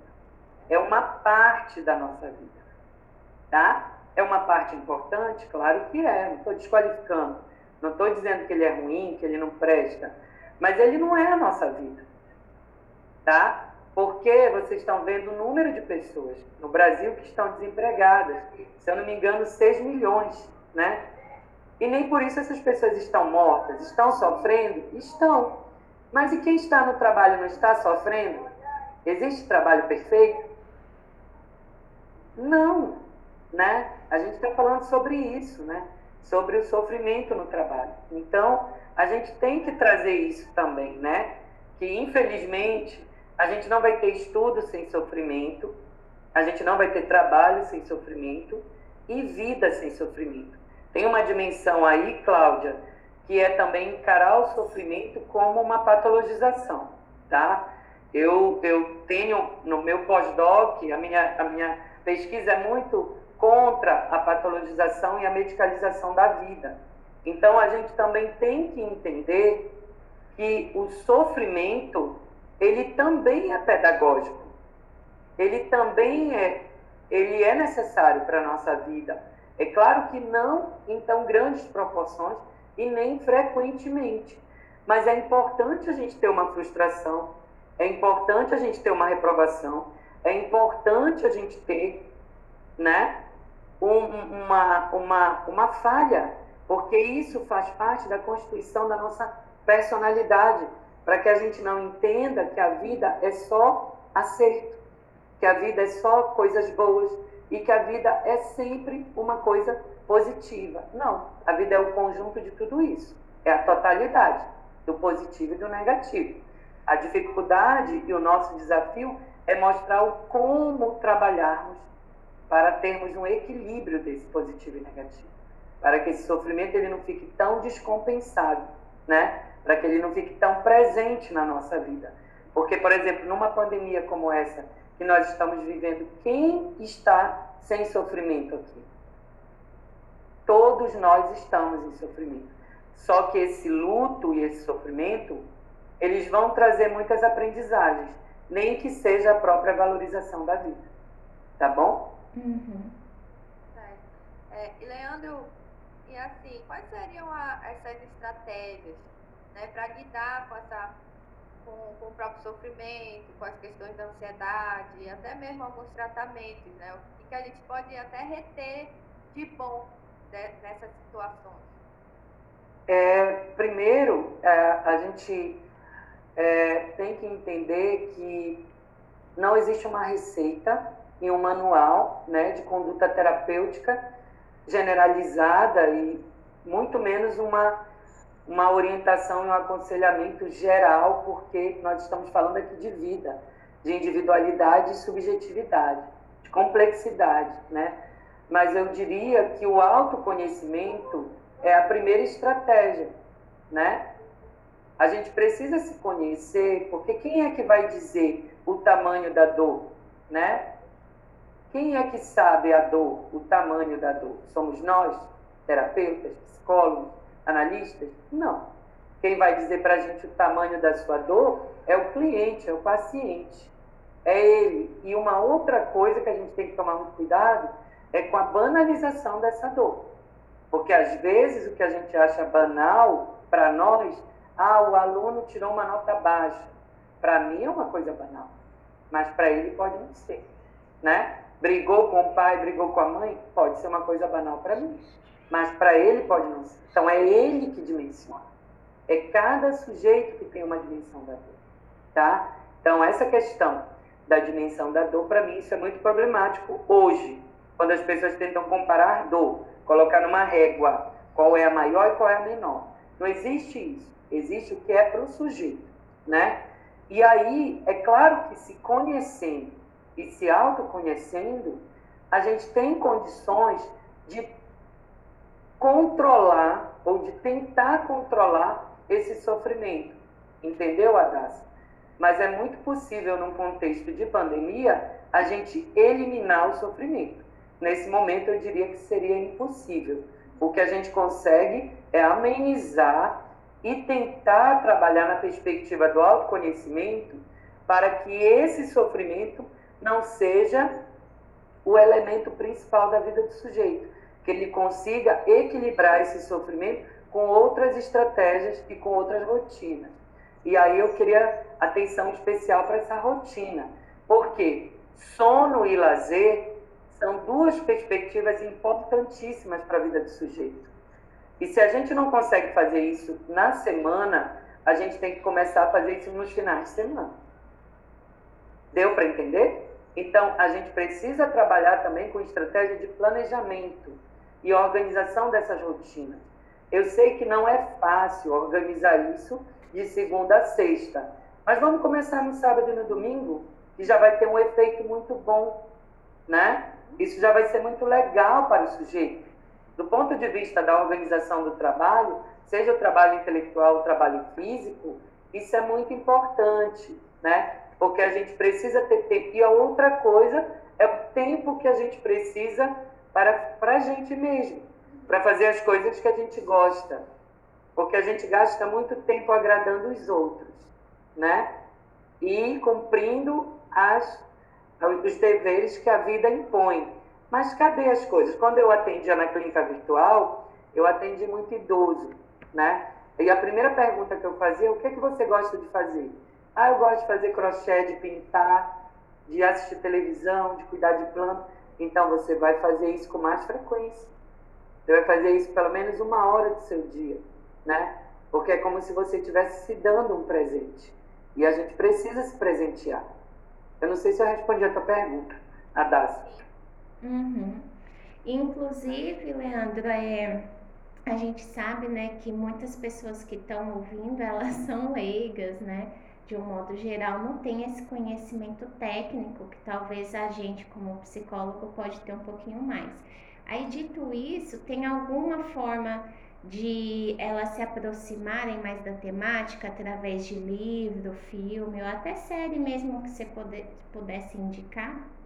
é uma parte da nossa vida, tá? É uma parte importante, claro que é. Não estou desqualificando, não estou dizendo que ele é ruim, que ele não presta, mas ele não é a nossa vida, tá? Porque vocês estão vendo o número de pessoas no Brasil que estão desempregadas. Se eu não me engano, 6 milhões, né? E nem por isso essas pessoas estão mortas, estão sofrendo? Estão. Mas e quem está no trabalho não está sofrendo? Existe trabalho perfeito? Não, né? A gente está falando sobre isso, né? Sobre o sofrimento no trabalho. Então, a gente tem que trazer isso também, né? Que infelizmente a gente não vai ter estudo sem sofrimento, a gente não vai ter trabalho sem sofrimento e vida sem sofrimento. Tem uma dimensão aí, Cláudia, que é também encarar o sofrimento como uma patologização, tá? Eu, eu tenho no meu pós-doc, a minha, a minha pesquisa é muito contra a patologização e a medicalização da vida. Então a gente também tem que entender que o sofrimento ele também é pedagógico. Ele também é, ele é necessário para a nossa vida. É claro que não em tão grandes proporções e nem frequentemente. Mas é importante a gente ter uma frustração, é importante a gente ter uma reprovação, é importante a gente ter né, um, uma, uma, uma falha, porque isso faz parte da constituição da nossa personalidade para que a gente não entenda que a vida é só acerto, que a vida é só coisas boas e que a vida é sempre uma coisa positiva. Não, a vida é o conjunto de tudo isso, é a totalidade do positivo e do negativo. A dificuldade e o nosso desafio é mostrar o como trabalharmos para termos um equilíbrio desse positivo e negativo, para que esse sofrimento ele não fique tão descompensado, né? para que ele não fique tão presente na nossa vida. Porque, por exemplo, numa pandemia como essa que nós estamos vivendo, quem está sem sofrimento aqui? Todos nós estamos em sofrimento. Só que esse luto e esse sofrimento, eles vão trazer muitas aprendizagens, nem que seja a própria valorização da vida. Tá bom? Uhum. É, e Leandro, e assim, quais seriam a, essas estratégias né, para lidar com, essa, com, com, o próprio sofrimento, com as questões da ansiedade, até mesmo alguns tratamentos, né, o que a gente pode até reter de bom de, nessas situações. É, primeiro, é, a gente é, tem que entender que não existe uma receita e um manual né, de conduta terapêutica generalizada e muito menos uma uma orientação e um aconselhamento geral, porque nós estamos falando aqui de vida, de individualidade e subjetividade, de complexidade, né? Mas eu diria que o autoconhecimento é a primeira estratégia, né? A gente precisa se conhecer, porque quem é que vai dizer o tamanho da dor, né? Quem é que sabe a dor, o tamanho da dor? Somos nós, terapeutas, psicólogos, analistas? Não. Quem vai dizer para a gente o tamanho da sua dor é o cliente, é o paciente. É ele. E uma outra coisa que a gente tem que tomar muito cuidado é com a banalização dessa dor. Porque às vezes o que a gente acha banal para nós, ah, o aluno tirou uma nota baixa. Para mim é uma coisa banal, mas para ele pode não ser, né? Brigou com o pai, brigou com a mãe, pode ser uma coisa banal para mim, mas para ele pode não ser. Então é ele que dimensiona. É cada sujeito que tem uma dimensão da dor, tá? Então essa questão da dimensão da dor, para mim isso é muito problemático hoje, quando as pessoas tentam comparar dor, colocar numa régua qual é a maior e qual é a menor. Não existe isso. Existe o que é para o sujeito, né? E aí, é claro que se conhecendo e se autoconhecendo, a gente tem condições de controlar ou de tentar controlar esse sofrimento. Entendeu, Adassa? Mas é muito possível, num contexto de pandemia, a gente eliminar o sofrimento. Nesse momento, eu diria que seria impossível. O que a gente consegue é amenizar e tentar trabalhar na perspectiva do autoconhecimento para que esse sofrimento não seja o elemento principal da vida do sujeito, que ele consiga equilibrar esse sofrimento com outras estratégias e com outras rotinas. E aí eu queria atenção especial para essa rotina, porque sono e lazer são duas perspectivas importantíssimas para a vida do sujeito. E se a gente não consegue fazer isso na semana, a gente tem que começar a fazer isso nos finais de semana. Deu para entender? Então, a gente precisa trabalhar também com estratégia de planejamento e organização dessas rotinas. Eu sei que não é fácil organizar isso de segunda a sexta, mas vamos começar no sábado e no domingo, que já vai ter um efeito muito bom, né? Isso já vai ser muito legal para o sujeito. Do ponto de vista da organização do trabalho, seja o trabalho intelectual o trabalho físico, isso é muito importante, né? Porque a gente precisa ter tempo. E a outra coisa é o tempo que a gente precisa para, para a gente mesmo, para fazer as coisas que a gente gosta. Porque a gente gasta muito tempo agradando os outros, né? E cumprindo as os deveres que a vida impõe. Mas cadê as coisas? Quando eu atendia na clínica virtual, eu atendi muito idoso, né? E a primeira pergunta que eu fazia, o que, é que você gosta de fazer? Ah, eu gosto de fazer crochê, de pintar, de assistir televisão, de cuidar de planta. Então você vai fazer isso com mais frequência. Você vai fazer isso pelo menos uma hora do seu dia, né? Porque é como se você estivesse se dando um presente. E a gente precisa se presentear. Eu não sei se eu respondi a tua pergunta, Adassa. Uhum. Inclusive, Leandro, é, a gente sabe, né, que muitas pessoas que estão ouvindo, elas <laughs> são leigas, né? De um modo geral, não tem esse conhecimento técnico que talvez a gente, como psicólogo, pode ter um pouquinho mais. Aí, dito isso, tem alguma forma de elas se aproximarem mais da temática através de livro, filme ou até série mesmo que você pudesse indicar?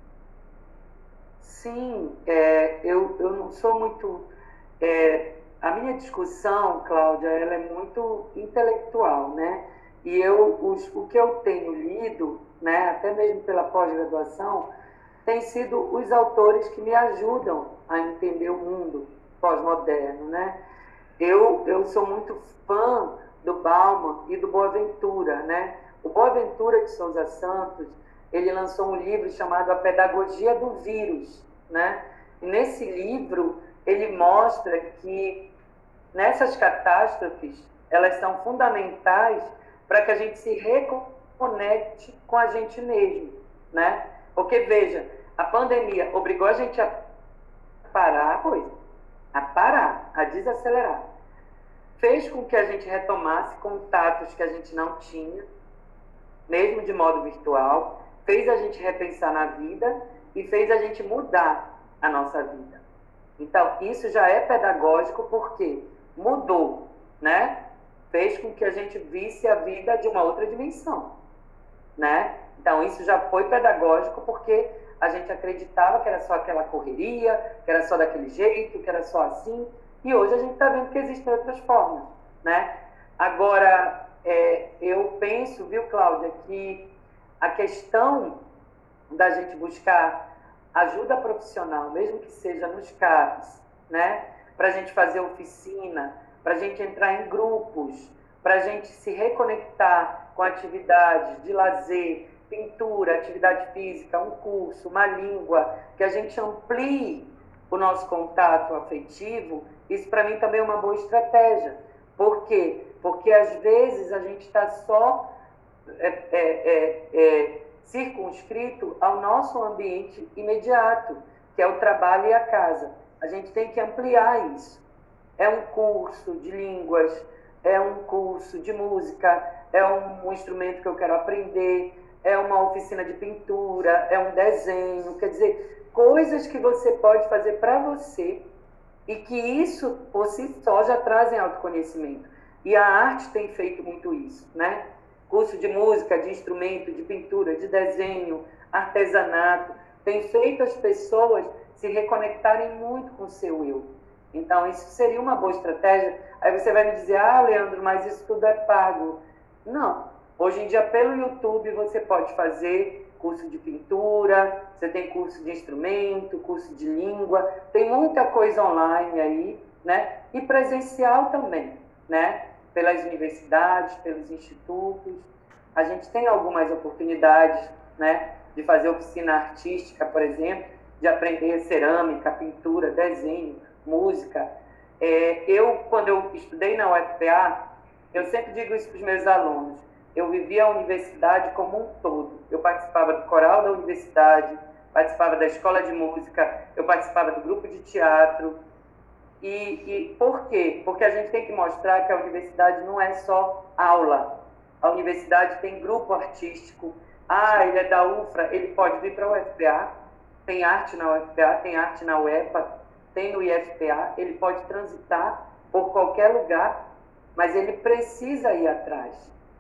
Sim, é, eu, eu não sou muito. É, a minha discussão, Cláudia, ela é muito intelectual, né? E eu, os, o que eu tenho lido, né, até mesmo pela pós-graduação, tem sido os autores que me ajudam a entender o mundo pós-moderno, né? Eu, eu sou muito fã do Bauman e do Boaventura, né? O Boaventura de Souza Santos, ele lançou um livro chamado A Pedagogia do Vírus, né? E nesse livro ele mostra que nessas catástrofes elas são fundamentais para que a gente se reconecte com a gente mesmo, né? Porque veja, a pandemia obrigou a gente a parar a coisa, a parar, a desacelerar fez com que a gente retomasse contatos que a gente não tinha, mesmo de modo virtual, fez a gente repensar na vida e fez a gente mudar a nossa vida. Então, isso já é pedagógico porque mudou, né? Fez com que a gente visse a vida de uma outra dimensão, né? Então, isso já foi pedagógico porque a gente acreditava que era só aquela correria, que era só daquele jeito, que era só assim. E hoje a gente está vendo que existem outras formas, né? Agora, é, eu penso, viu, Cláudia, que a questão da gente buscar ajuda profissional, mesmo que seja nos CAPs, né? Para a gente fazer oficina, para a gente entrar em grupos, para a gente se reconectar com atividades de lazer, pintura, atividade física, um curso, uma língua, que a gente amplie o nosso contato afetivo, isso para mim também é uma boa estratégia. Por quê? Porque às vezes a gente está só é, é, é, é, circunscrito ao nosso ambiente imediato, que é o trabalho e a casa. A gente tem que ampliar isso. É um curso de línguas, é um curso de música, é um, um instrumento que eu quero aprender, é uma oficina de pintura, é um desenho, quer dizer, coisas que você pode fazer para você e que isso por si só já trazem autoconhecimento. E a arte tem feito muito isso, né? Curso de música, de instrumento, de pintura, de desenho, artesanato, tem feito as pessoas se reconectarem muito com o seu eu. Então, isso seria uma boa estratégia. Aí você vai me dizer, ah, Leandro, mas isso tudo é pago. Não. Hoje em dia, pelo YouTube, você pode fazer curso de pintura, você tem curso de instrumento, curso de língua, tem muita coisa online aí, né? E presencial também, né? Pelas universidades, pelos institutos. A gente tem algumas oportunidades, né? De fazer oficina artística, por exemplo, de aprender cerâmica, pintura, desenho, música. É, eu, quando eu estudei na UFPA, eu sempre digo isso para os meus alunos, eu vivia a universidade como um todo. Eu participava do coral da universidade, participava da escola de música, eu participava do grupo de teatro. E, e por quê? Porque a gente tem que mostrar que a universidade não é só aula. A universidade tem grupo artístico. Ah, ele é da UFRA, ele pode vir para a UFPA. Tem arte na UFPA, tem arte na UEPA, tem no IFPA. Ele pode transitar por qualquer lugar, mas ele precisa ir atrás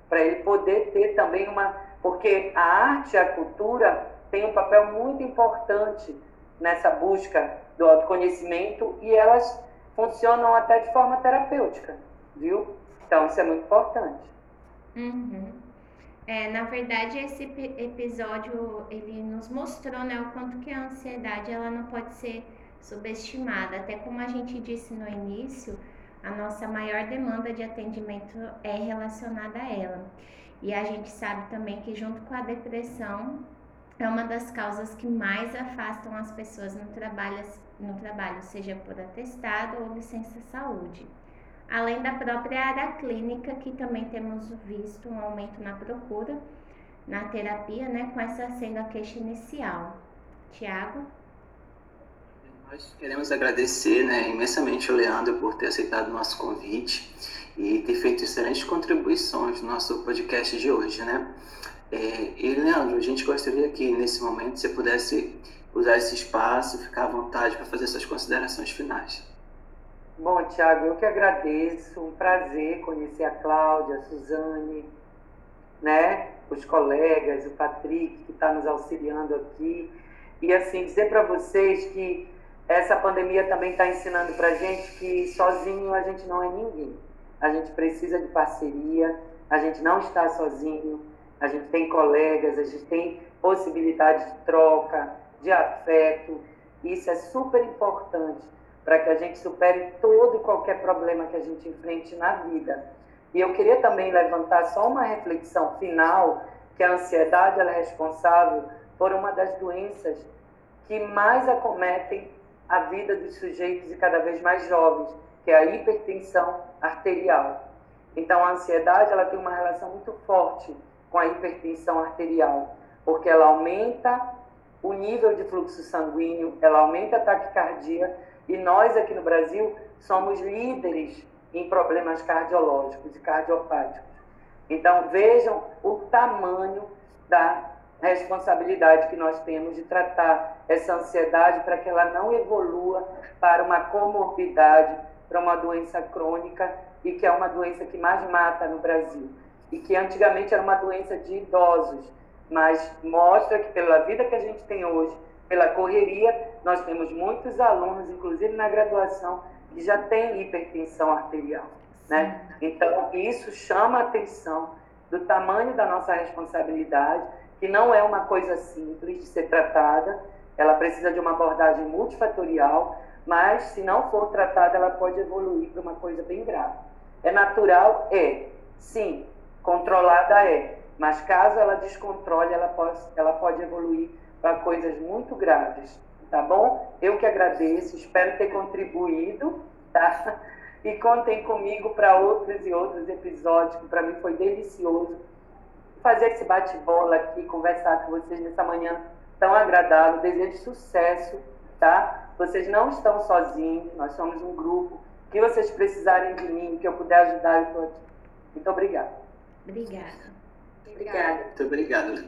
para ele poder ter também uma. Porque a arte a cultura têm um papel muito importante nessa busca do autoconhecimento e elas funcionam até de forma terapêutica, viu? Então, isso é muito importante. Uhum. É, na verdade, esse episódio ele nos mostrou né, o quanto que a ansiedade ela não pode ser subestimada. Até como a gente disse no início, a nossa maior demanda de atendimento é relacionada a ela. E a gente sabe também que, junto com a depressão, é uma das causas que mais afastam as pessoas no trabalho, no trabalho seja por atestado ou licença saúde. Além da própria área clínica, que também temos visto um aumento na procura na terapia, né, com essa sendo a queixa inicial. Tiago? Nós queremos agradecer né, imensamente ao Leandro por ter aceitado o nosso convite e ter feito excelentes contribuições no nosso podcast de hoje, né? É, e, Leandro, a gente gostaria que, nesse momento, você pudesse usar esse espaço, ficar à vontade para fazer suas considerações finais. Bom, Tiago, eu que agradeço, um prazer conhecer a Cláudia, a Suzane, né, os colegas, o Patrick, que está nos auxiliando aqui. E, assim, dizer para vocês que essa pandemia também está ensinando para a gente que sozinho a gente não é ninguém. A gente precisa de parceria, a gente não está sozinho, a gente tem colegas, a gente tem possibilidade de troca, de afeto. Isso é super importante para que a gente supere todo e qualquer problema que a gente enfrente na vida. E eu queria também levantar só uma reflexão final, que a ansiedade é responsável por uma das doenças que mais acometem a vida dos sujeitos e cada vez mais jovens, que é a hipertensão arterial. Então, a ansiedade ela tem uma relação muito forte com a hipertensão arterial, porque ela aumenta o nível de fluxo sanguíneo, ela aumenta a taquicardia e nós aqui no Brasil somos líderes em problemas cardiológicos e cardiopáticos. Então, vejam o tamanho da responsabilidade que nós temos de tratar essa ansiedade para que ela não evolua para uma comorbidade, para uma doença crônica e que é uma doença que mais mata no Brasil. E que antigamente era uma doença de idosos, mas mostra que pela vida que a gente tem hoje, pela correria, nós temos muitos alunos, inclusive na graduação, que já têm hipertensão arterial. Né? Então, isso chama a atenção do tamanho da nossa responsabilidade que não é uma coisa simples de ser tratada, ela precisa de uma abordagem multifatorial, mas se não for tratada, ela pode evoluir para uma coisa bem grave. É natural? É. Sim. Controlada? É. Mas caso ela descontrole, ela pode, ela pode evoluir para coisas muito graves. Tá bom? Eu que agradeço, espero ter contribuído, tá? E contem comigo para outros e outros episódios, que para mim foi delicioso fazer esse bate-bola aqui, conversar com vocês nessa manhã tão agradável. Desejo sucesso, tá? Vocês não estão sozinhos, nós somos um grupo. O que vocês precisarem de mim, que eu puder ajudar, eu estou aqui. Muito obrigada. Obrigada. Obrigada. Muito obrigado,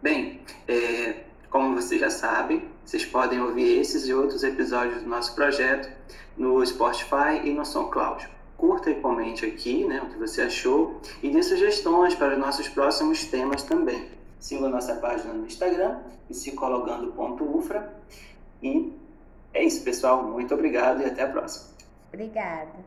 Bem, é, como vocês já sabem, vocês podem ouvir esses e outros episódios do nosso projeto no Spotify e no SoundCloud. Curta e comente aqui né, o que você achou e dê sugestões para os nossos próximos temas também. Siga a nossa página no Instagram, psicologando.ufra. E é isso, pessoal. Muito obrigado e até a próxima. Obrigada.